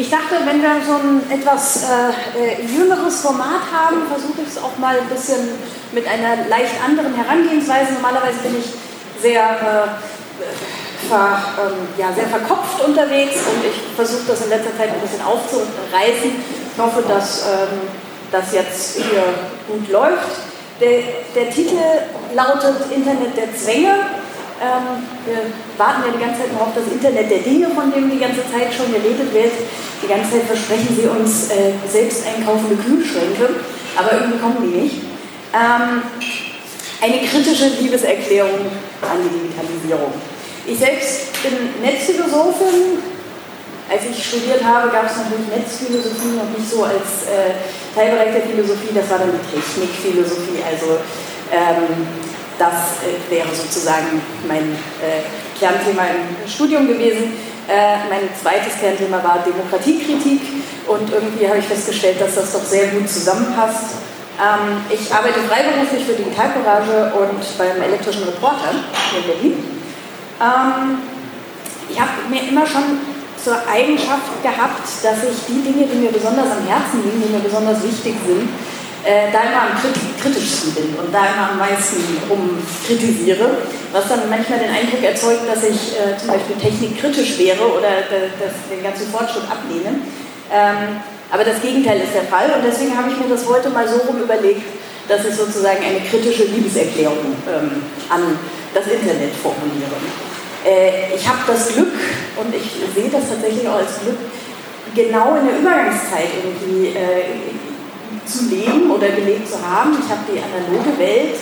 Ich dachte, wenn wir so ein etwas äh, jüngeres Format haben, versuche ich es auch mal ein bisschen mit einer leicht anderen Herangehensweise. Normalerweise bin ich sehr, äh, ver, ähm, ja, sehr verkopft unterwegs und ich versuche das in letzter Zeit ein bisschen aufzureißen. Ich hoffe, dass ähm, das jetzt hier gut läuft. Der, der Titel lautet Internet der Zwänge ähm, wir warten ja die ganze Zeit noch auf das Internet der Dinge, von dem die ganze Zeit schon geredet wird. Die ganze Zeit versprechen sie uns äh, selbst einkaufende Kühlschränke, aber irgendwie kommen die nicht. Ähm, eine kritische Liebeserklärung an die Digitalisierung. Ich selbst bin Netzphilosophin. Als ich studiert habe, gab es natürlich Netzphilosophie noch nicht so als äh, Teilbereich der Philosophie, das war dann die Technikphilosophie, also ähm, das äh, wäre sozusagen mein äh, Kernthema im Studium gewesen. Äh, mein zweites Kernthema war Demokratiekritik und irgendwie habe ich festgestellt, dass das doch sehr gut zusammenpasst. Ähm, ich arbeite freiberuflich für Digitalcourage und beim elektrischen Reporter in Berlin. Ähm, ich habe mir immer schon zur Eigenschaft gehabt, dass ich die Dinge, die mir besonders am Herzen liegen, die mir besonders wichtig sind, äh, da immer am kritischsten bin und da immer am meisten rumkritisiere, was dann manchmal den Eindruck erzeugt, dass ich äh, zum Beispiel technikkritisch wäre oder den ganzen Fortschritt ablehne. Ähm, aber das Gegenteil ist der Fall und deswegen habe ich mir das heute mal so rum überlegt, dass ich sozusagen eine kritische Liebeserklärung ähm, an das Internet formuliere. Äh, ich habe das Glück und ich sehe das tatsächlich auch als Glück, genau in der Übergangszeit irgendwie äh, zu leben oder gelebt zu haben. Ich habe die analoge Welt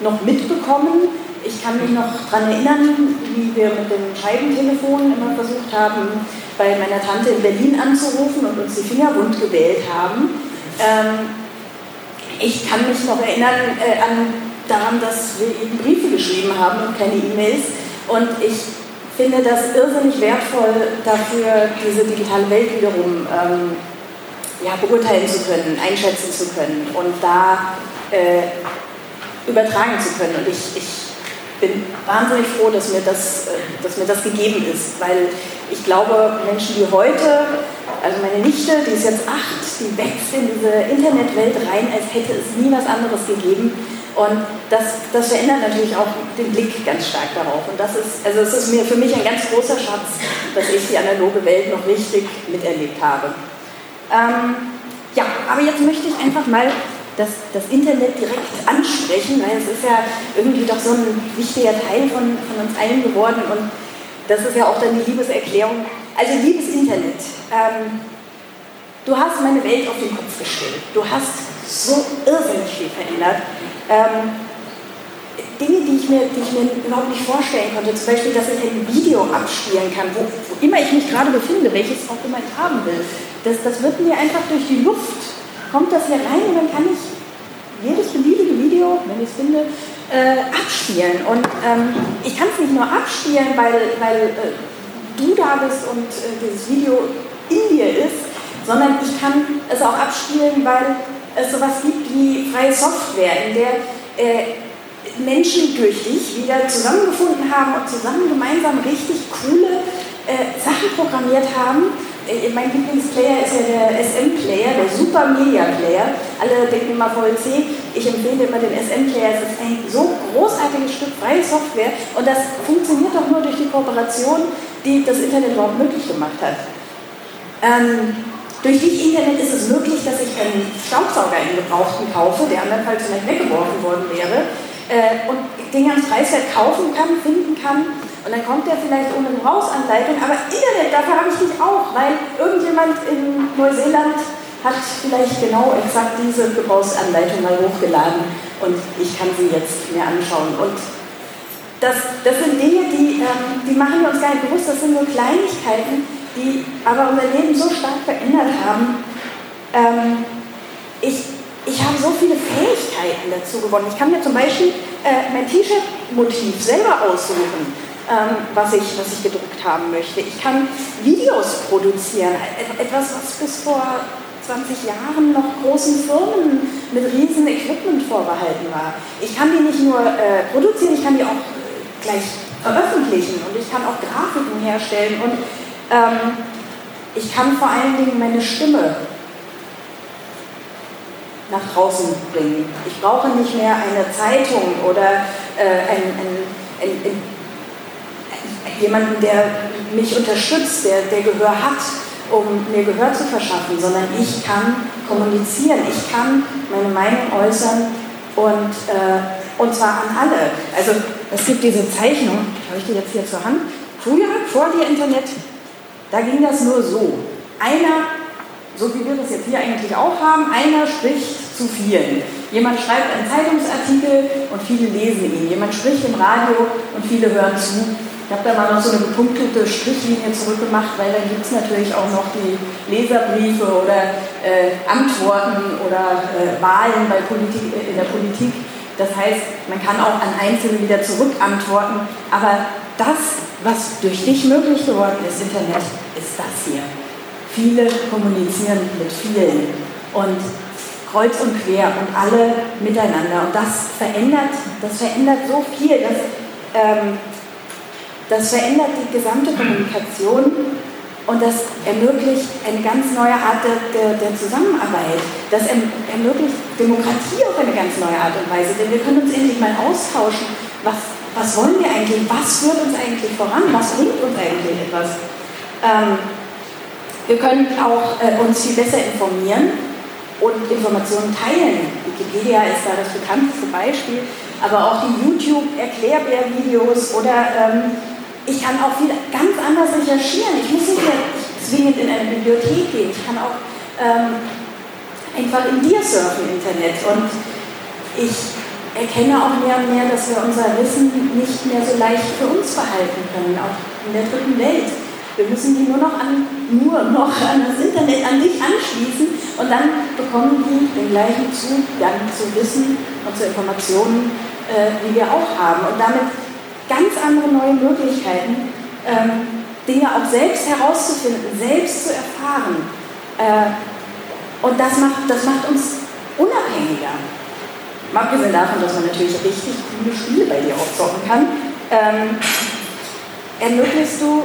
noch mitbekommen. Ich kann mich noch daran erinnern, wie wir mit dem Scheibentelefon immer versucht haben, bei meiner Tante in Berlin anzurufen und uns die Finger wund gewählt haben. Ähm, ich kann mich noch erinnern äh, an, daran, dass wir eben Briefe geschrieben haben und keine E-Mails. Und ich finde das irrsinnig wertvoll dafür, diese digitale Welt wiederum ähm, ja, beurteilen zu können, einschätzen zu können und da äh, übertragen zu können. Und ich, ich bin wahnsinnig froh, dass mir, das, äh, dass mir das gegeben ist, weil ich glaube, Menschen, die heute, also meine Nichte, die ist jetzt acht, die wächst in diese Internetwelt rein, als hätte es nie was anderes gegeben. Und das, das verändert natürlich auch den Blick ganz stark darauf. Und das ist, also es ist mir für mich ein ganz großer Schatz, dass ich die analoge Welt noch richtig miterlebt habe. Ähm, ja, aber jetzt möchte ich einfach mal das, das Internet direkt ansprechen, weil es ist ja irgendwie doch so ein wichtiger Teil von, von uns allen geworden und das ist ja auch dann die Liebeserklärung. Also liebes Internet, ähm, du hast meine Welt auf den Kopf gestellt. Du hast so irrsinnig viel verändert. Ähm, Dinge, die ich, mir, die ich mir überhaupt nicht vorstellen konnte, zum Beispiel, dass ich ein Video abspielen kann, wo, wo immer ich mich gerade befinde, welches auch immer ich haben will. Das, das wird mir einfach durch die Luft, kommt das hier rein und dann kann ich jedes beliebige Video, wenn ich es finde, äh, abspielen. Und ähm, ich kann es nicht nur abspielen, weil, weil äh, du da bist und äh, dieses Video in dir ist, sondern ich kann es auch abspielen, weil es sowas gibt wie freie Software, in der äh, Menschen durch dich wieder zusammengefunden haben und zusammen gemeinsam richtig coole äh, Sachen programmiert haben. Äh, mein Lieblingsplayer ist ja der SM-Player, der Super Media Player. Alle denken immer VLC. Ich empfehle immer den SM-Player. Es ist ein so großartiges Stück freie Software und das funktioniert doch nur durch die Kooperation, die das Internet überhaupt möglich gemacht hat. Ähm, durch das Internet ist es möglich, dass ich einen Staubsauger in Gebrauchten kaufe, der andernfalls vielleicht weggeworfen worden wäre äh, und den ganz preiswert kaufen kann, finden kann. Und dann kommt der vielleicht ohne Gebrauchsanleitung, aber Internet, dafür habe ich dich auch, weil irgendjemand in Neuseeland hat vielleicht genau exakt diese Gebrauchsanleitung mal hochgeladen und ich kann sie jetzt mir anschauen. Und das, das sind Dinge, die, ähm, die machen wir uns gar nicht bewusst, das sind nur Kleinigkeiten, die aber unser Leben so stark verändert haben. Ähm, ich ich habe so viele Fähigkeiten dazu gewonnen. Ich kann mir zum Beispiel äh, mein T-Shirt-Motiv selber aussuchen, ähm, was, ich, was ich gedruckt haben möchte. Ich kann Videos produzieren, etwas, was bis vor 20 Jahren noch großen Firmen mit riesen Equipment vorbehalten war. Ich kann die nicht nur äh, produzieren, ich kann die auch gleich veröffentlichen und ich kann auch Grafiken herstellen und ähm, Ich kann vor allen Dingen meine Stimme nach draußen bringen. Ich brauche nicht mehr eine Zeitung oder äh, ein, ein, ein, jemanden, der mich unterstützt, der, der Gehör hat, um mir Gehör zu verschaffen, sondern ich kann kommunizieren, ich kann meine Meinung äußern und, äh, und zwar an alle. Also es gibt diese Zeichnung, habe ich die jetzt hier zur Hand, früher, vor dem Internet, da ging das nur so. Einer so wie wir das jetzt hier eigentlich auch haben, einer spricht zu vielen. Jemand schreibt einen Zeitungsartikel und viele lesen ihn. Jemand spricht im Radio und viele hören zu. Ich habe da mal noch so eine gepunktete Strichlinie zurückgemacht, weil dann gibt es natürlich auch noch die Leserbriefe oder äh, Antworten oder äh, Wahlen Politik, äh, in der Politik. Das heißt, man kann auch an Einzelne wieder zurückantworten. Aber das, was durch dich möglich geworden ist, Internet, ist das hier. Viele kommunizieren mit vielen und kreuz und quer und alle miteinander. Und das verändert, das verändert so viel. Das, ähm, das verändert die gesamte Kommunikation und das ermöglicht eine ganz neue Art der, der, der Zusammenarbeit. Das erm, ermöglicht Demokratie auf eine ganz neue Art und Weise, denn wir können uns endlich mal austauschen. Was, was wollen wir eigentlich? Was führt uns eigentlich voran? Was bringt uns eigentlich etwas? Ähm, wir können auch äh, uns viel besser informieren und Informationen teilen. Wikipedia ist da das bekannteste Beispiel, aber auch die YouTube-Erklärbär-Videos oder ähm, ich kann auch viel ganz anders recherchieren. Ich muss nicht mehr zwingend in eine Bibliothek gehen. Ich kann auch ähm, einfach in dir surfen im Internet und ich erkenne auch mehr und mehr, dass wir unser Wissen nicht mehr so leicht für uns behalten können, auch in der dritten Welt. Wir müssen die nur noch an, nur noch an das Internet an dich anschließen und dann bekommen die den gleichen Zugang zu Wissen und zu Informationen, äh, wie wir auch haben. Und damit ganz andere neue Möglichkeiten, ähm, Dinge auch selbst herauszufinden, selbst zu erfahren. Äh, und das macht, das macht uns unabhängiger. Mal abgesehen davon, dass man natürlich richtig coole Spiele bei dir aufzocken kann, ähm, ermöglichst du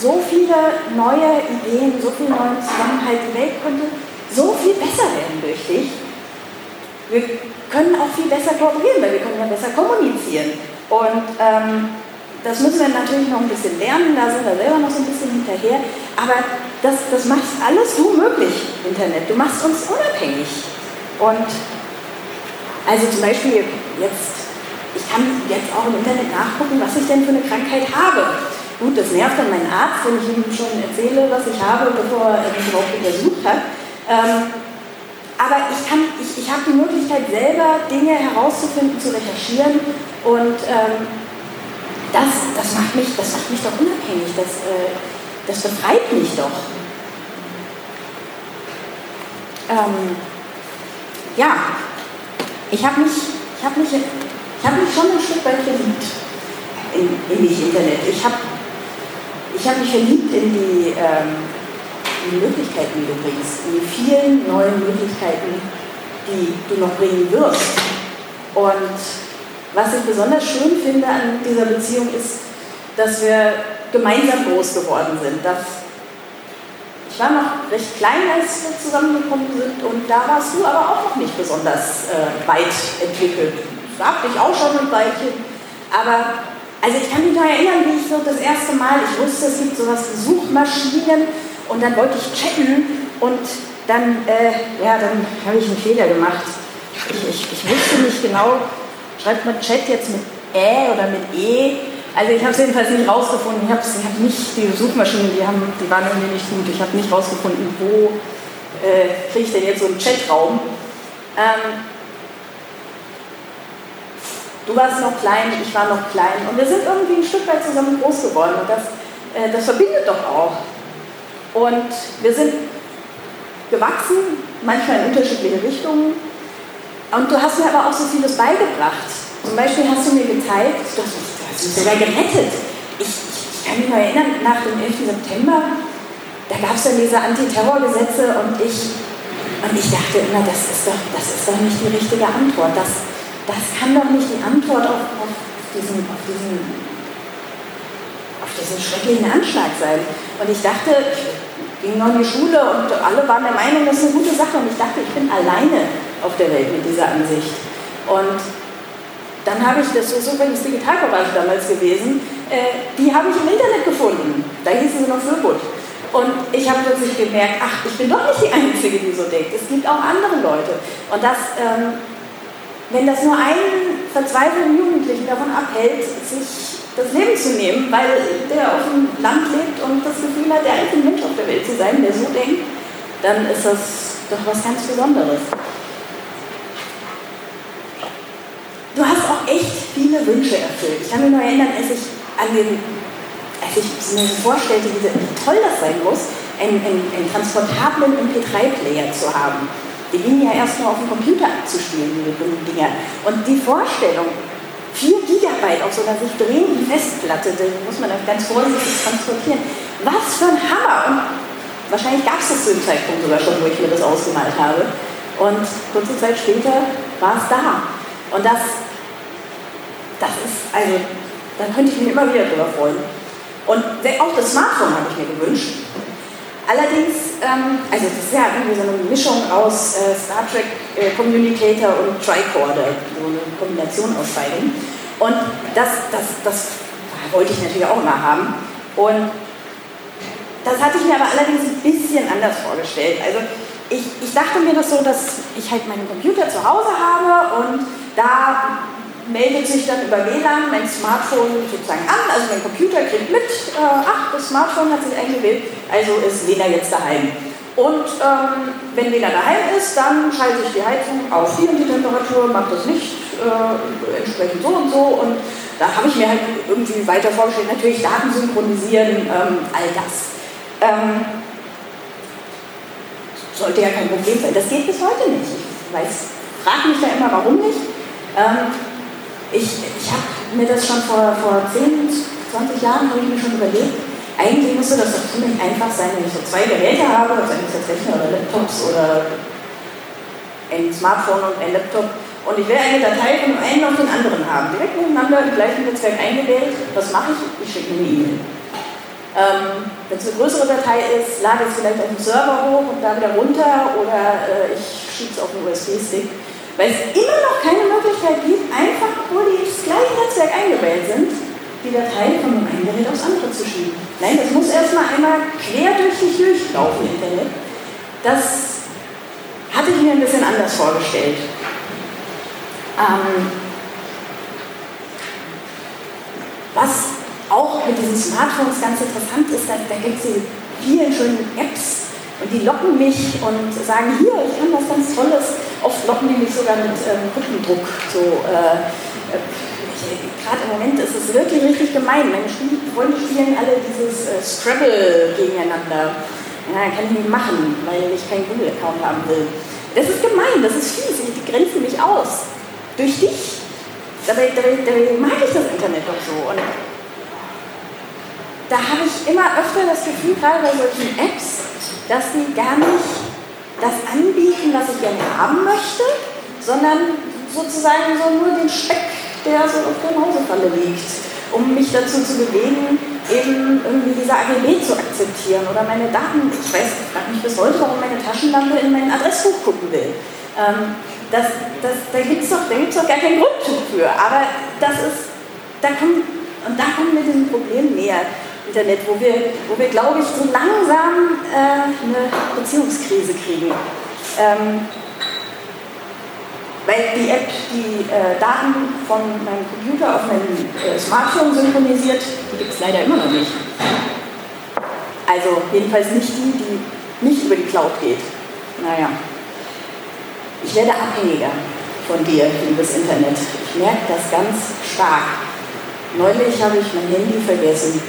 so viele neue Ideen, so viel neuen Zusammenhalt. Die Welt könnte so viel besser werden durch dich. Wir können auch viel besser kooperieren, weil wir können ja besser kommunizieren. Und ähm, das müssen wir natürlich noch ein bisschen lernen, da sind wir selber noch so ein bisschen hinterher. Aber das, das macht alles du möglich, Internet. Du machst uns unabhängig. Und also zum Beispiel jetzt, ich kann jetzt auch im Internet nachgucken, was ich denn für eine Krankheit habe. Gut, das nervt dann meinen Arzt, wenn ich ihm schon erzähle, was ich habe, bevor er mich überhaupt untersucht hat. Ähm, aber ich, ich, ich habe die Möglichkeit, selber Dinge herauszufinden, zu recherchieren und ähm, das, das, macht mich, das macht mich doch unabhängig, das, äh, das befreit mich doch. Ähm, ja, ich habe mich, ich hab mich, ich hab mich schon ein Stück weit verliebt in, in Internet. Ich habe ich habe mich verliebt in die, ähm, die Möglichkeiten, die du bringst, in die vielen neuen Möglichkeiten, die du noch bringen wirst. Und was ich besonders schön finde an dieser Beziehung ist, dass wir gemeinsam groß geworden sind. Dass ich war noch recht klein, als wir zusammengekommen sind und da warst du aber auch noch nicht besonders äh, weit entwickelt. Ich auch schon ein Weilchen, aber also ich kann mich noch erinnern, wie ich so das erste Mal, ich wusste, es gibt sowas wie Suchmaschinen und dann wollte ich chatten und dann, äh, ja, dann habe ich einen Fehler gemacht. Ich, ich, ich, wusste nicht genau, schreibt man Chat jetzt mit Ä oder mit E? Also ich habe es jedenfalls nicht rausgefunden. Ich habe hab nicht, die Suchmaschinen, die, haben, die waren irgendwie nicht gut. Ich habe nicht rausgefunden, wo äh, kriege ich denn jetzt so einen Chatraum. Ähm, Du warst noch klein, ich war noch klein. Und wir sind irgendwie ein Stück weit zusammen groß geworden. Und das, äh, das verbindet doch auch. Und wir sind gewachsen, manchmal in unterschiedliche Richtungen. Und du hast mir aber auch so vieles beigebracht. Zum Beispiel hast du mir gezeigt, du hast, mich sogar gerettet. Ich, ich, ich kann mich noch erinnern, nach dem 11. September, da gab es dann diese Antiterrorgesetze und ich, und ich dachte immer, das ist, doch, das ist doch nicht die richtige Antwort. Das, das kann doch nicht die Antwort auf, auf, diesen, auf, diesen, auf diesen schrecklichen Anschlag sein. Und ich dachte, ich ging noch in die Schule und alle waren der Meinung, das ist eine gute Sache. Und ich dachte, ich bin alleine auf der Welt mit dieser Ansicht. Und dann habe ich, das ist übrigens Digitalcourage damals gewesen, äh, die habe ich im Internet gefunden. Da hießen sie noch Föbut. Und ich habe plötzlich gemerkt, ach, ich bin doch nicht die Einzige, die so denkt. Es gibt auch andere Leute. Und das, ähm, wenn das nur einen verzweifelten Jugendlichen davon abhält, sich das Leben zu nehmen, weil der auf dem Land lebt und das Gefühl hat, der einzige Mensch auf der Welt zu sein, der so denkt, dann ist das doch was ganz Besonderes. du hast auch echt viele Wünsche erfüllt. Ich kann mich noch erinnern, als ich an den, als ich mir vorstellte, wie, toll das sein muss, einen, einen, einen transportablen MP3-Player zu haben. Die gingen ja erst nur auf dem Computer abzuspielen, diese dummen Dinger. Und die Vorstellung, 4 Gigabyte auf so einer sich drehenden Festplatte, die muss man ganz vorsichtig transportieren. Was für ein Hammer! Und wahrscheinlich gab es das zu dem Zeitpunkt sogar schon, wo ich mir das ausgemalt habe. Und kurze Zeit später war es da. Und das das ist, also, da könnte ich mich immer wieder drüber freuen. Und auch das Smartphone habe ich mir gewünscht. Allerdings, ähm, also das ist ja irgendwie so eine Mischung aus äh, Star Trek äh, Communicator und Tricorder, so eine Kombination aus beiden. Und das, das, das wollte ich natürlich auch immer haben. Und das hatte ich mir aber allerdings ein bisschen anders vorgestellt. Also ich, ich dachte mir das so, dass ich halt meinen Computer zu Hause habe und da meldet sich dann über WLAN mein Smartphone sozusagen an, also mein Computer kriegt mit, äh, ach, das Smartphone hat sich eingewählt, also ist Lena jetzt daheim. Und ähm, wenn Lena daheim ist, dann schalte ich die Heizung auf hier und die Temperatur, macht das Licht äh, entsprechend so und so und da habe ich mir halt irgendwie weiter vorgestellt, natürlich Daten synchronisieren, ähm, all das. Ähm, sollte ja kein Problem sein. Das geht bis heute nicht. Ich weiß, frage mich da immer, warum nicht. Ähm, ich, ich habe mir das schon vor, vor 10, 20 Jahren habe ich mir schon überlegt, eigentlich müsste das doch ziemlich einfach sein, wenn ich so zwei Geräte habe, also entweder Rechner oder Laptops oder ein Smartphone und ein Laptop, und ich will eine Datei von einem auf den anderen haben, direkt miteinander im gleichen Netzwerk eingewählt. Was mache ich? Ich schicke eine E-Mail. Ähm, Wenn es eine größere Datei ist, lade ich es vielleicht auf den Server hoch und da wieder runter oder äh, ich schiebe es auf einen USB-Stick. Weil es immer noch keine Möglichkeit gibt, einfach, obwohl die ins gleiche Netzwerk eingewählt sind, die Datei von dem einen Gerät aufs andere zu schieben. Nein, das muss erstmal einmal quer durch dich durchlaufen, Internet. Das hatte ich mir ein bisschen anders vorgestellt. Ähm, was auch mit diesen Smartphones ganz interessant ist, da, da gibt es vielen schönen Apps, und die locken mich und sagen, hier, ich kann was ganz Tolles. Oft locken die mich sogar mit ähm, Rückendruck. So, äh, äh, Gerade im Moment ist es wirklich richtig gemein. Meine Freunde spielen alle dieses äh, Scrabble gegeneinander. Ja, kann ich nicht machen, weil ich keinen Google-Account haben will. Das ist gemein, das ist fies. Die grenzen mich aus. Durch dich. Dabei, dabei, dabei mag ich das Internet doch so. Und da habe ich immer öfter das Gefühl, gerade bei solchen Apps, dass sie gar nicht das anbieten, was ich gerne haben möchte, sondern sozusagen so nur den Speck, der so auf der Mausefalle liegt, um mich dazu zu bewegen, eben irgendwie diese AGB zu akzeptieren oder meine Daten, ich weiß, ich frage mich bis heute, warum meine Taschenlampe in mein Adressbuch gucken will. Ähm, das, das, da gibt es doch, doch gar keinen Grund für, aber das ist, da kommen, und da kommen wir diesem Problem näher. Internet, wo wir, wo wir glaube ich, so langsam äh, eine Beziehungskrise kriegen. Ähm, weil die App die äh, Daten von meinem Computer auf mein äh, Smartphone synchronisiert, die gibt es leider immer noch nicht. Also jedenfalls nicht die, die nicht über die Cloud geht. Naja, ich werde abhängiger von dir, liebes Internet. Ich merke das ganz stark. Neulich habe ich mein Handy vergessen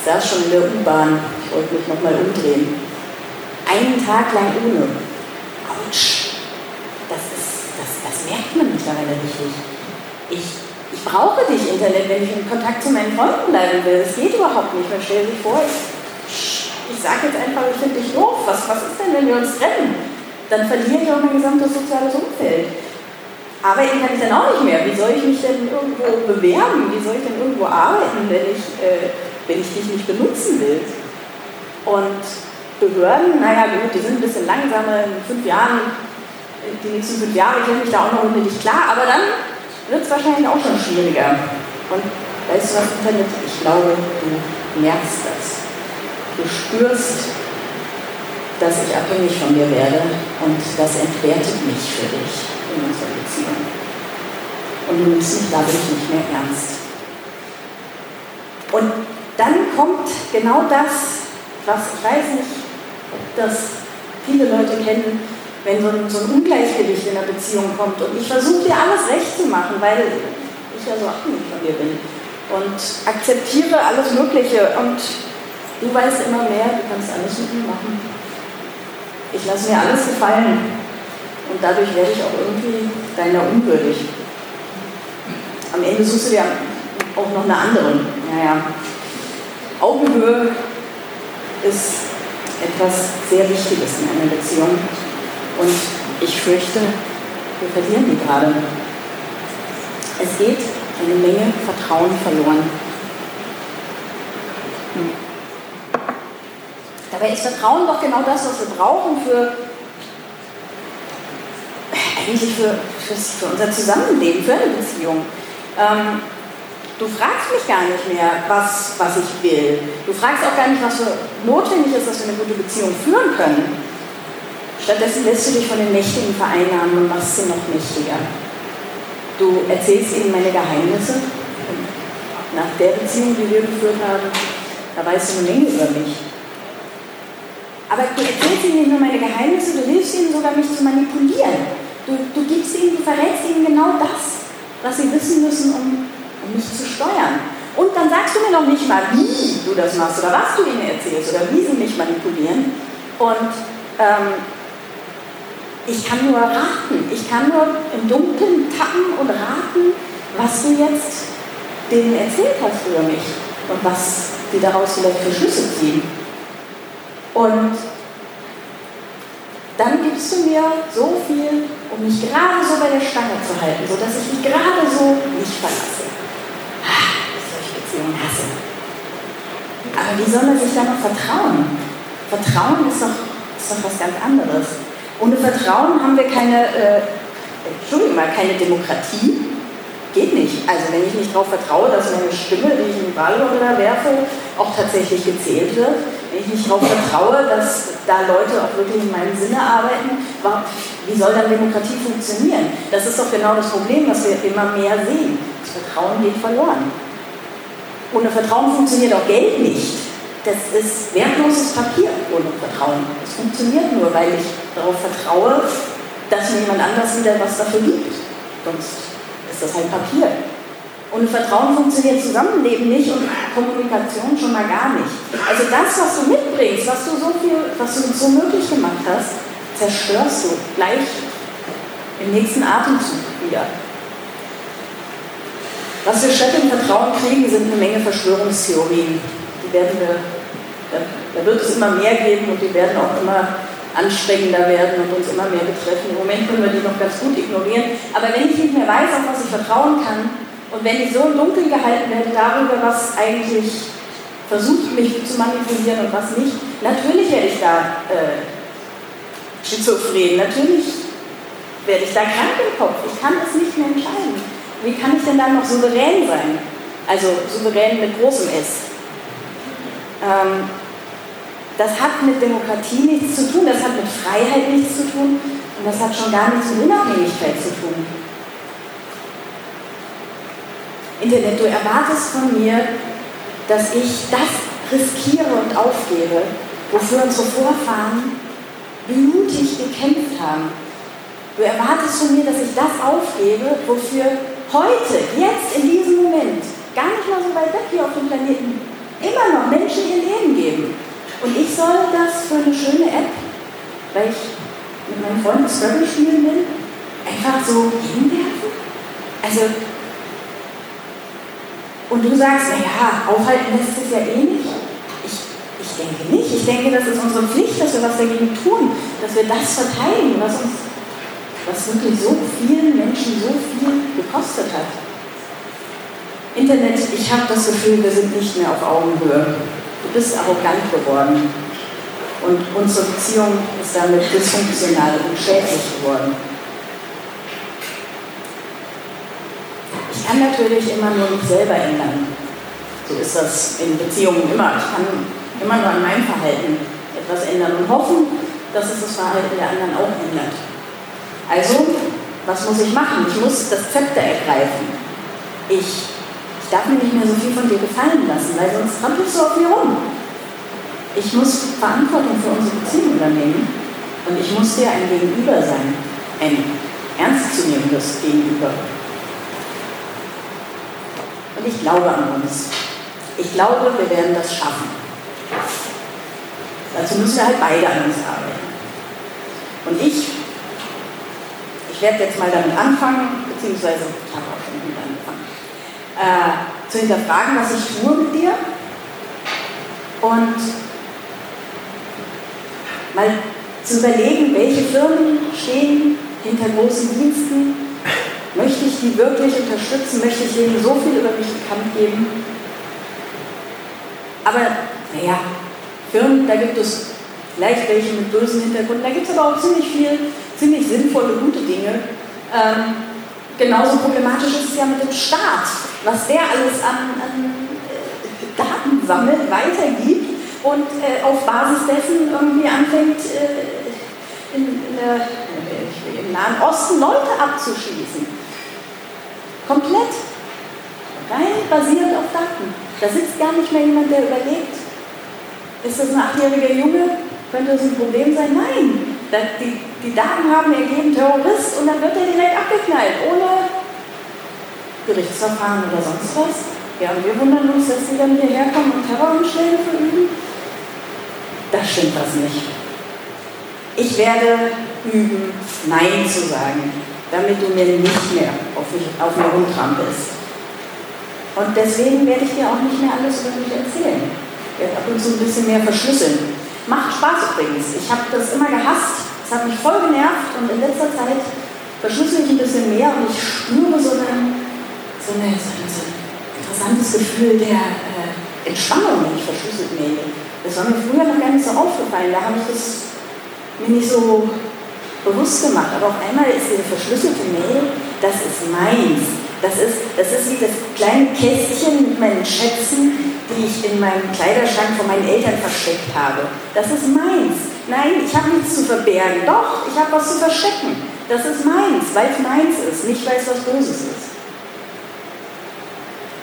ich saß schon in der U-Bahn, ich wollte mich nochmal umdrehen. Einen Tag lang ohne. Autsch. Das, ist, das, das merkt man mittlerweile richtig. Ich, ich brauche dich, Internet, wenn ich in Kontakt zu meinen Freunden bleiben will. Es geht überhaupt nicht. Man stellt sich vor, ich, ich sage jetzt einfach, ich finde dich doof. Was, was ist denn, wenn wir uns trennen? Dann verliere ich auch mein gesamtes soziales Umfeld. Arbeiten kann ich dann auch nicht mehr. Wie soll ich mich denn irgendwo bewerben? Wie soll ich denn irgendwo arbeiten, wenn ich äh, wenn ich dich nicht benutzen will. Und Behörden, naja gut, die sind ein bisschen langsamer, in fünf Jahren, die nächsten fünf Jahre kenne ich da auch noch nicht klar, aber dann wird es wahrscheinlich auch schon schwieriger. Und weißt du was, Internet, ich glaube, du merkst das. Du spürst, dass ich abhängig von dir werde und das entwertet mich für dich in unserer Beziehung. Und du nimmst mich dadurch nicht mehr ernst. Und dann kommt genau das, was ich weiß nicht, ob das viele Leute kennen, wenn so ein, so ein Ungleichgewicht in der Beziehung kommt und ich versuche dir alles recht zu machen, weil ich ja so abhängig von dir bin und akzeptiere alles Mögliche und Du weißt immer mehr, du kannst alles mit mir machen. Ich lasse mir alles gefallen und dadurch werde ich auch irgendwie deiner unwürdig. Am Ende suchst du dir auch noch eine andere. Naja, Augenhöhe ist etwas sehr Wichtiges in einer Beziehung und ich fürchte, wir verlieren die gerade. Es geht eine Menge Vertrauen verloren. Hm. Dabei ist Vertrauen doch genau das, was wir brauchen für eigentlich für, für, für unser Zusammenleben, für eine Beziehung. Ähm, du fragst mich gar nicht mehr, was, was ich will. Du fragst auch gar nicht, was für notwendig ist, dass wir eine gute Beziehung führen können. Stattdessen lässt du dich von den Mächtigen vereinnahmen und machst sie noch mächtiger. Du erzählst ihnen meine Geheimnisse. nach der Beziehung, die wir geführt haben, da weißt du eine Menge über mich. Aber du erzählst ihnen nicht nur meine Geheimnisse, du hilfst ihnen sogar, mich zu manipulieren. Du, du gibst ihnen, du verrätst ihnen genau das, was sie wissen müssen, um mich zu steuern. Und dann sagst du mir noch nicht mal, wie du das machst oder was du ihnen erzählst oder wie sie mich manipulieren. Und ähm, ich kann nur raten, ich kann nur im Dunkeln tappen und raten, was du jetzt denen erzählt hast über mich und was die daraus vielleicht für Schlüsse ziehen. Und dann gibst du mir so viel, um mich gerade so bei der Stange zu halten, sodass ich dich gerade so nicht verlasse. Ah, ich solche Beziehungen hasse. Aber wie soll man sich da noch vertrauen? Vertrauen ist doch, ist doch was ganz anderes. Ohne Vertrauen haben wir keine, äh, Entschuldigung mal, keine Demokratie. Geht nicht. Also wenn ich nicht darauf vertraue, dass meine Stimme, die ich im Wahlloch werfe, auch tatsächlich gezählt wird, wenn ich nicht darauf vertraue, dass da Leute auch wirklich in meinem Sinne arbeiten, wie soll dann Demokratie funktionieren? Das ist doch genau das Problem, was wir immer mehr sehen. Das Vertrauen geht verloren. Ohne Vertrauen funktioniert auch Geld nicht. Das ist wertloses Papier ohne Vertrauen. Es funktioniert nur, weil ich darauf vertraue, dass mir jemand anders wieder was dafür gibt. Sonst ist das halt Papier. Und Vertrauen funktioniert Zusammenleben nicht und Kommunikation schon mal gar nicht. Also das, was du mitbringst, was du so viel, was du so möglich gemacht hast, zerstörst du gleich im nächsten Atemzug wieder. Was wir statt dem Vertrauen kriegen, sind eine Menge Verschwörungstheorien. Die werden wir, da wird es immer mehr geben und die werden auch immer anstrengender werden und uns immer mehr betreffen. Im Moment können wir die noch ganz gut ignorieren. Aber wenn ich nicht mehr weiß, auf was ich vertrauen kann, und wenn ich so im Dunkeln gehalten werde darüber, was eigentlich versucht, mich zu manipulieren und was nicht, natürlich werde ich da äh, schizophren, natürlich werde ich da krank im Kopf. Ich kann es nicht mehr entscheiden. Wie kann ich denn dann noch souverän sein? Also souverän mit großem S. Ähm, das hat mit Demokratie nichts zu tun, das hat mit Freiheit nichts zu tun und das hat schon gar nichts mit Unabhängigkeit zu tun. Internet, du erwartest von mir, dass ich das riskiere und aufgebe, wofür unsere Vorfahren blutig gekämpft haben. Du erwartest von mir, dass ich das aufgebe, wofür heute, jetzt in diesem Moment, gar nicht mal so weit weg hier auf dem Planeten, immer noch Menschen ihr Leben geben. Und ich soll das für eine schöne App, weil ich mit meinen Freunden Scrabble spielen will, einfach so hinwerfen? Also, und du sagst, naja, aufhalten lässt es ja eh nicht. Ich, ich denke nicht. Ich denke, das ist unsere Pflicht, dass wir was dagegen tun, dass wir das verteidigen, was uns, was wirklich so vielen Menschen so viel gekostet hat. Internet, ich habe das Gefühl, wir sind nicht mehr auf Augenhöhe. Du bist arrogant geworden. Und unsere Beziehung ist damit dysfunktional und schädlich geworden. Ich kann natürlich immer nur mich selber ändern. So ist das in Beziehungen immer. Ich kann immer nur an meinem Verhalten etwas ändern und hoffen, dass es das Verhalten der anderen auch ändert. Also, was muss ich machen? Ich muss das Zepter ergreifen. Ich, ich darf mir nicht mehr so viel von dir gefallen lassen, weil sonst trampelst du auf mir rum. Ich muss Verantwortung für unsere Beziehung übernehmen und ich muss dir ein Gegenüber sein, ein ernstzunehmendes Gegenüber. Und ich glaube an uns. Ich glaube, wir werden das schaffen. Dazu müssen wir halt beide an uns arbeiten. Und ich, ich werde jetzt mal damit anfangen, beziehungsweise ich habe auch schon damit angefangen, äh, zu hinterfragen, was ich tue mit dir und mal zu überlegen, welche Firmen stehen hinter großen Diensten, möchte ich die wirklich unterstützen, möchte ich denen so viel über mich bekannt geben. Aber naja, Firmen, da gibt es vielleicht welche mit bösen Hintergründen, da gibt es aber auch ziemlich viel, ziemlich sinnvolle, gute Dinge. Ähm, genauso problematisch ist es ja mit dem Staat, was der alles an, an äh, Daten sammelt, weitergibt und äh, auf Basis dessen irgendwie anfängt, äh, in, äh, im Nahen Osten Leute abzuschließen. Komplett. Rein basiert auf Daten. Da sitzt gar nicht mehr jemand, der überlegt, ist das ein achtjähriger Junge? Könnte das ein Problem sein? Nein. Die, die Daten haben ergeben Terrorist und dann wird er direkt abgeknallt, ohne Gerichtsverfahren oder sonst was. Ja, und wir wundern uns, dass sie dann hierher kommen und Terroranschläge verüben. Da stimmt was nicht. Ich werde üben, Nein zu sagen, damit du mir nicht mehr auf mich, auf mir rumtrampelst. Und deswegen werde ich dir auch nicht mehr alles über mich erzählen werde ab und zu ein bisschen mehr verschlüsseln. Macht Spaß übrigens. Ich habe das immer gehasst. Es hat mich voll genervt und in letzter Zeit verschlüssel ich ein bisschen mehr und ich spüre so, eine, so, eine, so, ein, so interessantes Gefühl der äh, Entspannung, wenn ich verschlüsselt maile. Das war mir früher noch gar nicht so aufgefallen. Da habe ich das mir nicht so bewusst gemacht. Aber auf einmal ist diese verschlüsselte Mail, das ist meins. Das ist, das ist wie das kleine Kästchen mit meinen Schätzen, die ich in meinem Kleiderschrank von meinen Eltern versteckt habe. Das ist meins. Nein, ich habe nichts zu verbergen. Doch, ich habe was zu verstecken. Das ist meins, weil es meins ist, nicht weil es was Böses ist.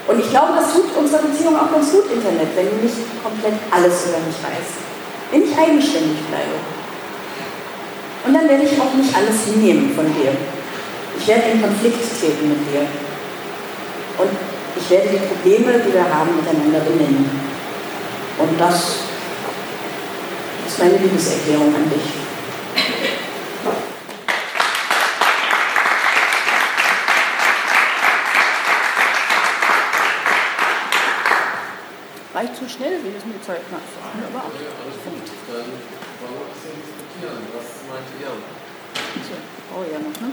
Und ich glaube, das tut unserer Beziehung auch ganz gut, Internet, wenn du nicht komplett alles über mich weißt. Wenn ich eigenständig bleibe. Und dann werde ich auch nicht alles hinnehmen von dir. Ich werde in Konflikt treten mit dir. Ich werde die Probleme, die wir haben, miteinander benennen. Und das ist meine Liebeserklärung an dich. War ich zu schnell, wie das mit Zeit macht? Wunderbar. Ja, alles gut. Dann wollen wir ein bisschen diskutieren. Was meint ihr? Oh ja, noch, ne?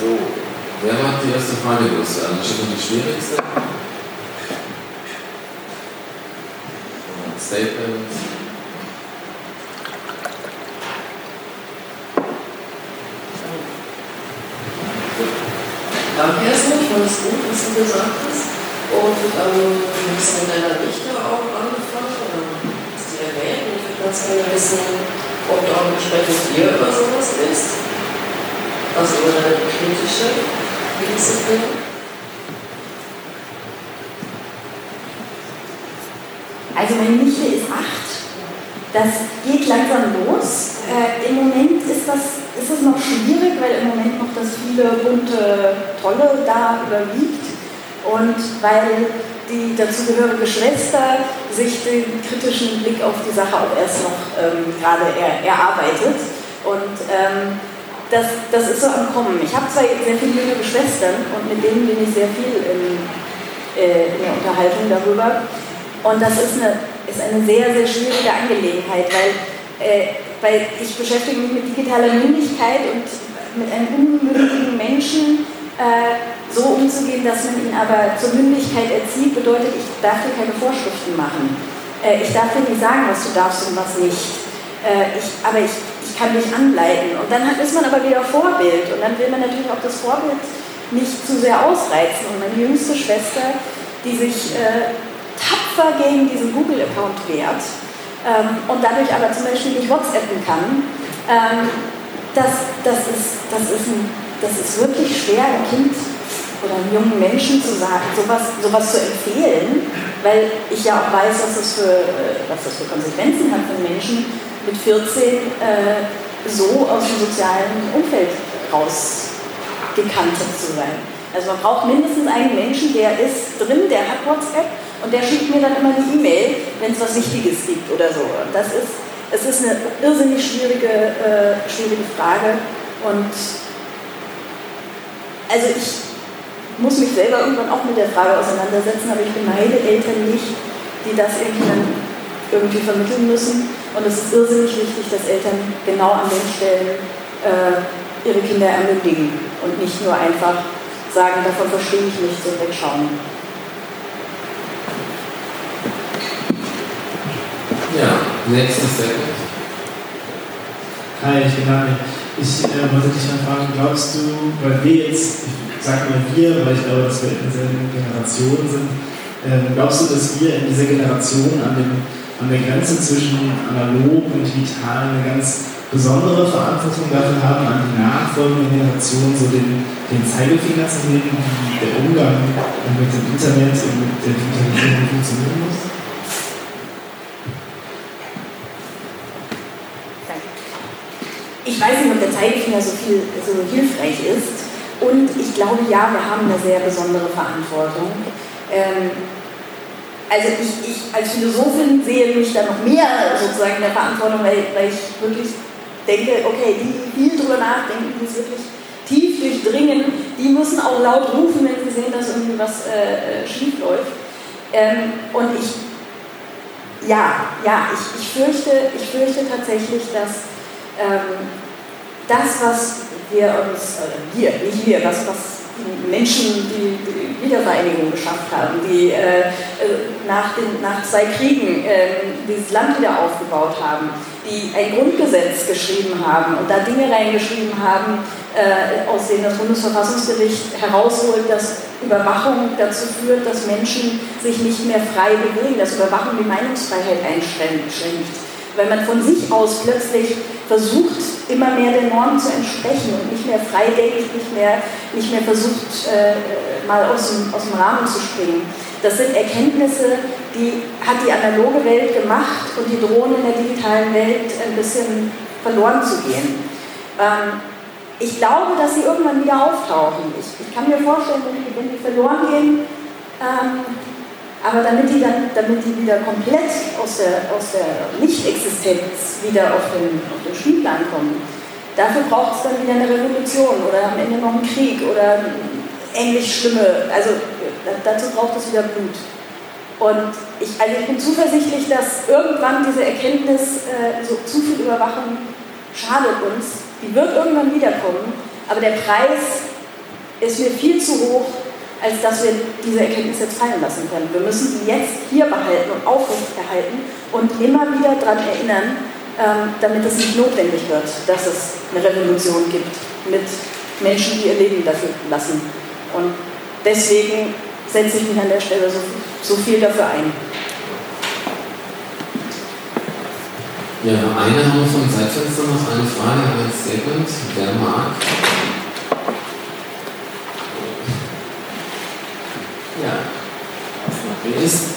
So. Wer macht die erste Frage los? Anstatt die schwierigste? Statement. Danke erstmal, ich fand es gut, was du gesagt hast. Und ähm, du hast mit deiner Richter auch angefangen, oder hast du erwähnt, und ich würde ganz gerne wissen, ob du auch im Gespräch mit dir über sowas bist. Also über deine kritische also meine Nichte ist acht. Das geht langsam los. Äh, Im Moment ist das, ist das noch schwierig, weil im Moment noch das viele bunte Tolle da überwiegt. Und weil die dazugehörige Schwester sich den kritischen Blick auf die Sache auch erst noch ähm, gerade er, erarbeitet. Und ähm, das, das ist so am Kommen. Ich habe zwei sehr viele jüngere Schwestern und mit denen bin ich sehr viel in, äh, in der Unterhaltung darüber. Und das ist eine, ist eine sehr, sehr schwierige Angelegenheit, weil, äh, weil ich beschäftige mich mit digitaler Mündigkeit und mit einem unmündigen Menschen äh, so umzugehen, dass man ihn aber zur Mündigkeit erzieht, bedeutet, ich darf dir keine Vorschriften machen. Äh, ich darf dir nicht sagen, was du darfst und was nicht. Äh, ich, aber ich kann dich anleiten. Und dann ist man aber wieder Vorbild. Und dann will man natürlich auch das Vorbild nicht zu sehr ausreizen. Und meine jüngste Schwester, die sich äh, tapfer gegen diesen Google-Account wehrt ähm, und dadurch aber zum Beispiel nicht WhatsAppen kann, ähm, das, das, ist, das, ist ein, das ist wirklich schwer, ein Kind oder einem jungen Menschen zu sagen, sowas, sowas zu empfehlen, weil ich ja auch weiß, was das für, äh, was das für Konsequenzen hat für Menschen mit 14 äh, so aus dem sozialen Umfeld rausgekantet zu sein. Also man braucht mindestens einen Menschen, der ist drin, der hat WhatsApp und der schickt mir dann immer eine E-Mail, wenn es was Wichtiges gibt oder so. Und das ist, es ist eine irrsinnig schwierige, äh, schwierige Frage und also ich muss mich selber irgendwann auch mit der Frage auseinandersetzen, aber ich beneide Eltern nicht, die das irgendwie dann irgendwie vermitteln müssen. Und es ist irrsinnig wichtig, dass Eltern genau an den Stellen äh, ihre Kinder ermündigen und nicht nur einfach sagen, davon verstehe ich nichts und wegschauen. Ja, nächstes Segment. Hi, ich bin Daniel. Ich äh, wollte dich mal fragen, glaubst du, weil wir jetzt, ich sag mal wir, weil ich glaube, dass wir in derselben Generation sind, äh, glaubst du, dass wir in dieser Generation an, dem, an der Grenze zwischen analog und digital eine ganz besondere Verantwortung dafür haben, an die nachfolgende Generation so den, den Zeigefinger zu heben, wie der Umgang mit dem Internet und mit der Digitalisierung funktionieren muss? Ich weiß nicht, ob der Zeigefinger so, viel, so hilfreich ist. Und ich glaube, ja, wir haben eine sehr besondere Verantwortung. Ähm, also ich, ich als Philosophin sehe mich da noch mehr sozusagen in der Verantwortung, weil, weil ich wirklich denke, okay, die, viel drüber nachdenken, die es wirklich tief durchdringen, die müssen auch laut rufen, wenn sie sehen, dass irgendwie was äh, äh, schief läuft. Ähm, und ich, ja, ja, ich, ich, fürchte, ich fürchte tatsächlich, dass ähm, das, was wir uns, äh, wir, nicht wir, was, was Menschen, die die Wiedervereinigung geschafft haben, die äh, nach, den, nach zwei Kriegen äh, dieses Land wieder aufgebaut haben, die ein Grundgesetz geschrieben haben und da Dinge reingeschrieben haben, äh, aus denen das Bundesverfassungsgericht herausholt, dass Überwachung dazu führt, dass Menschen sich nicht mehr frei bewegen, dass Überwachung die Meinungsfreiheit einschränkt. Weil man von sich aus plötzlich versucht, immer mehr den Normen zu entsprechen und nicht mehr frei denkt, nicht mehr, nicht mehr versucht, äh, mal aus dem, aus dem Rahmen zu springen. Das sind Erkenntnisse, die hat die analoge Welt gemacht und die drohen in der digitalen Welt ein bisschen verloren zu gehen. Ähm, ich glaube, dass sie irgendwann wieder auftauchen. Ich, ich kann mir vorstellen, wenn die verloren gehen, ähm, aber damit die dann, damit die wieder komplett aus der, aus der Nicht-Existenz wieder auf den, auf den Spielplan kommen, dafür braucht es dann wieder eine Revolution oder am Ende noch einen Krieg oder ähnlich schlimme, also dazu braucht es wieder Blut. Und ich, also ich bin zuversichtlich, dass irgendwann diese Erkenntnis, äh, so zu viel Überwachung schadet uns, die wird irgendwann wiederkommen, aber der Preis ist mir viel zu hoch, als dass wir diese Erkenntnis jetzt fallen lassen können. Wir müssen sie jetzt hier behalten und aufrechterhalten und immer wieder daran erinnern, ähm, damit es nicht notwendig wird, dass es eine Revolution gibt mit Menschen, die ihr Leben dafür lassen. Und deswegen setze ich mich an der Stelle so, so viel dafür ein. Ja, eine haben wir vom Zeitfenster noch eine Frage, ein Statement. Wer mag? Ja. Wer ist?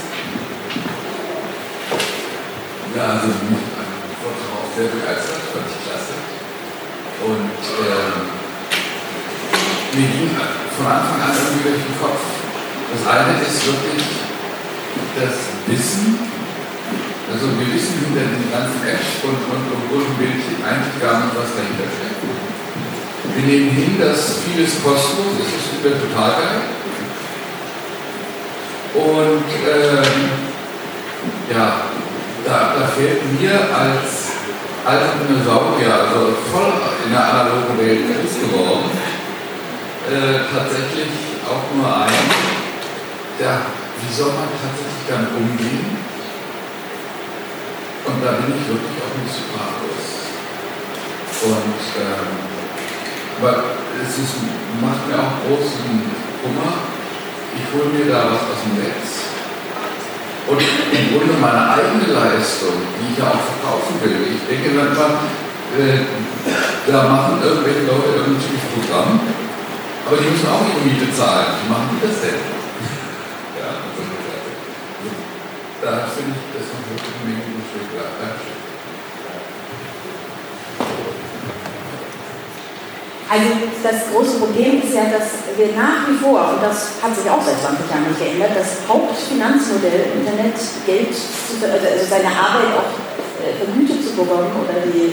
Ja, also an Vortrag auch sehr begeistert, fand ich klasse. Und äh, mir ging von Anfang an irgendwie durch den Kopf. Das eine ist wirklich das Wissen, also wir wissen hinter den ganzen Apps und, und, und Bild eigentlich gar nicht, was dahinter steckt. Wir nehmen hin, dass vieles kostenlos ist, das ist total geil. Und ähm, ja, da, da fehlt mir als alter Dinosaurier, also voll in der analogen Welt groß geworden, äh, tatsächlich auch nur ein, ja, wie soll man tatsächlich damit umgehen, Und da bin ich wirklich auch nicht sprachlos. Und ähm, aber es ist, macht mir auch großen Kummer. Ich hole mir da was aus dem Netz. Und im Grunde meine eigene Leistung, die ich ja auch verkaufen will. Ich denke manchmal, äh, da machen irgendwelche Leute irgendein Programm, aber die müssen auch ihre Miete zahlen. Wie machen die das denn? ja, also, da finde ich das noch wirklich eine Menge Stück Also das große Problem ist ja, dass wir nach wie vor, und das hat sich auch seit 20 Jahren nicht geändert, das Hauptfinanzmodell Internet Geld, also seine Arbeit auch äh, vergütet zu bekommen oder die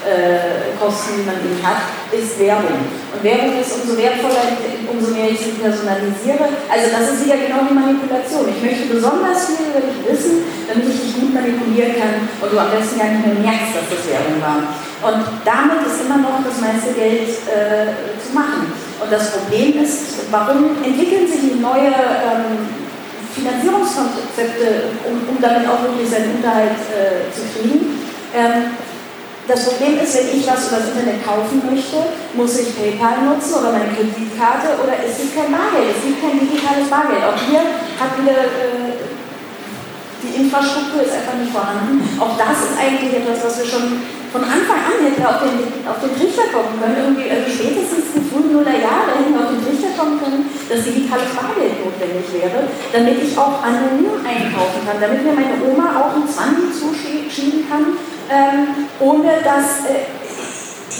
Serverkosten, die man eben hat, ist Werbung. Und Werbung ist umso wertvoller, umso mehr ich sie personalisiere. Also das ist ja genau die Manipulation. Ich möchte besonders viel über dich wissen, damit ich dich gut manipulieren kann und du am besten gar nicht mehr merkst, dass das Werbung war. Und damit ist immer noch das meiste Geld äh, zu machen. Und das Problem ist, warum entwickeln sich neue ähm, Finanzierungskonzepte, um, um damit auch wirklich seinen Unterhalt äh, zu kriegen? Ähm, das Problem ist, wenn ich was über das Internet kaufen möchte, muss ich PayPal nutzen oder meine Kreditkarte oder es gibt kein Bargeld, es gibt kein digitales Bargeld. Auch hier hat wieder äh, die Infrastruktur ist einfach nicht vorhanden. Auch das ist eigentlich etwas, was wir schon von Anfang an hätte auf den, auf den Trichter kommen können, irgendwie, also spätestens in frühen Nuller Jahre hätten wir auf den Trichter kommen können, dass digitales Bargeld notwendig wäre, damit ich auch anonym einkaufen kann, damit mir meine Oma auch ein 20 zuschieben kann, ähm, ohne dass äh,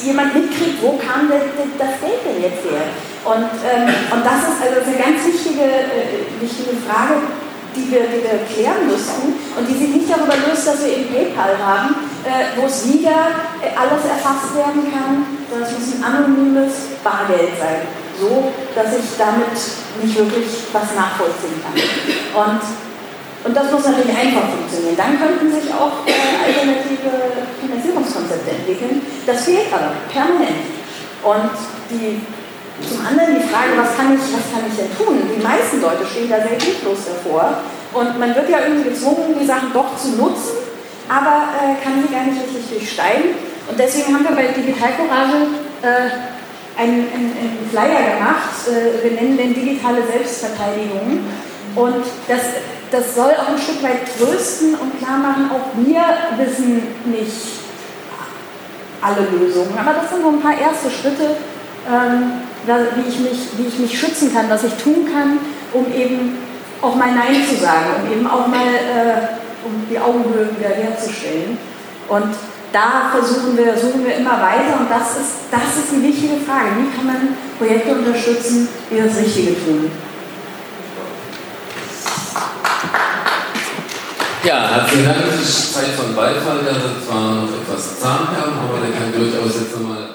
jemand mitkriegt, wo kam das Geld denn jetzt her. Und, ähm, und das ist also eine ganz wichtige, äh, wichtige Frage, die wir, die wir klären müssen und die sich nicht darüber löst, dass wir eben PayPal haben, äh, wo es wieder äh, alles erfasst werden kann, sondern es muss ein anonymes Bargeld sein, so dass ich damit nicht wirklich was nachvollziehen kann. Und, und das muss natürlich einfach funktionieren. Dann könnten sich auch äh, alternative Finanzierungskonzepte entwickeln. Das fehlt aber permanent. Und die zum anderen die Frage, was kann, ich, was kann ich denn tun? Die meisten Leute stehen da sehr hilflos davor. Und man wird ja irgendwie gezwungen, die Sachen doch zu nutzen, aber äh, kann sie gar nicht richtig durchsteigen. Und deswegen haben wir bei Digitalcourage äh, einen, einen, einen, Flyer gemacht. Äh, wir nennen den digitale Selbstverteidigung. Und das, das soll auch ein Stück weit trösten und klar machen, auch wir wissen nicht alle Lösungen. Aber das sind so ein paar erste Schritte, ähm, wie ich, mich, wie ich mich schützen kann, was ich tun kann, um eben auch mal Nein zu sagen, um eben auch mal äh, um die Augenhöhe wieder herzustellen. Und da versuchen wir, suchen wir immer weiter und das ist, das ist die wichtige Frage. Wie kann man Projekte unterstützen, die das Richtige tun? Ja, herzlichen Dank. Es ist Zeit von Beifall. Wird zwar noch etwas zahm, aber der kann durchaus jetzt nochmal